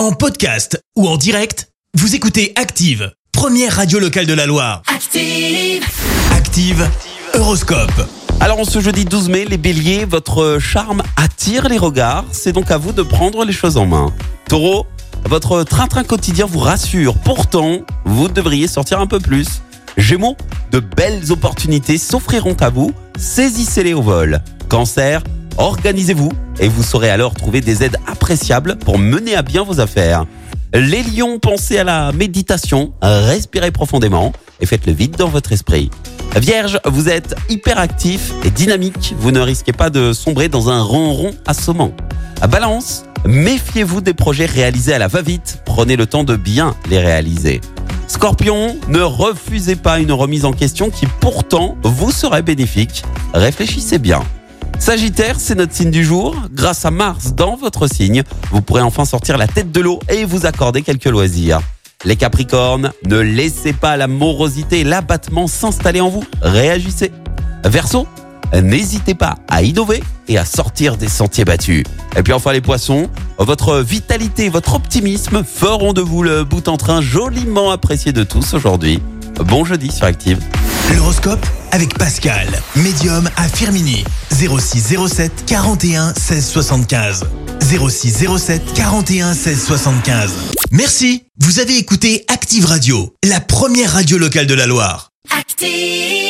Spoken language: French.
En podcast ou en direct, vous écoutez Active, première radio locale de la Loire. Active. Active, Horoscope. Alors en ce jeudi 12 mai, les béliers, votre charme attire les regards, c'est donc à vous de prendre les choses en main. Taureau, votre train-train quotidien vous rassure, pourtant, vous devriez sortir un peu plus. Gémeaux, de belles opportunités s'offriront à vous, saisissez-les au vol. Cancer, organisez-vous et vous saurez alors trouver des aides appréciables pour mener à bien vos affaires. Les lions, pensez à la méditation, respirez profondément et faites le vide dans votre esprit. Vierge, vous êtes hyperactif et dynamique, vous ne risquez pas de sombrer dans un ronron assommant. Balance, méfiez-vous des projets réalisés à la va-vite, prenez le temps de bien les réaliser. Scorpion, ne refusez pas une remise en question qui pourtant vous serait bénéfique. Réfléchissez bien. Sagittaire, c'est notre signe du jour. Grâce à Mars dans votre signe, vous pourrez enfin sortir la tête de l'eau et vous accorder quelques loisirs. Les Capricornes, ne laissez pas la morosité et l'abattement s'installer en vous. Réagissez. Verseau, n'hésitez pas à innover et à sortir des sentiers battus. Et puis enfin les poissons, votre vitalité votre optimisme feront de vous le bout en train joliment apprécié de tous aujourd'hui. Bon jeudi sur Active. L'horoscope avec Pascal, médium à Firmini. 0607 41 16 75. 0607 41 16 75. Merci, vous avez écouté Active Radio, la première radio locale de la Loire. Active.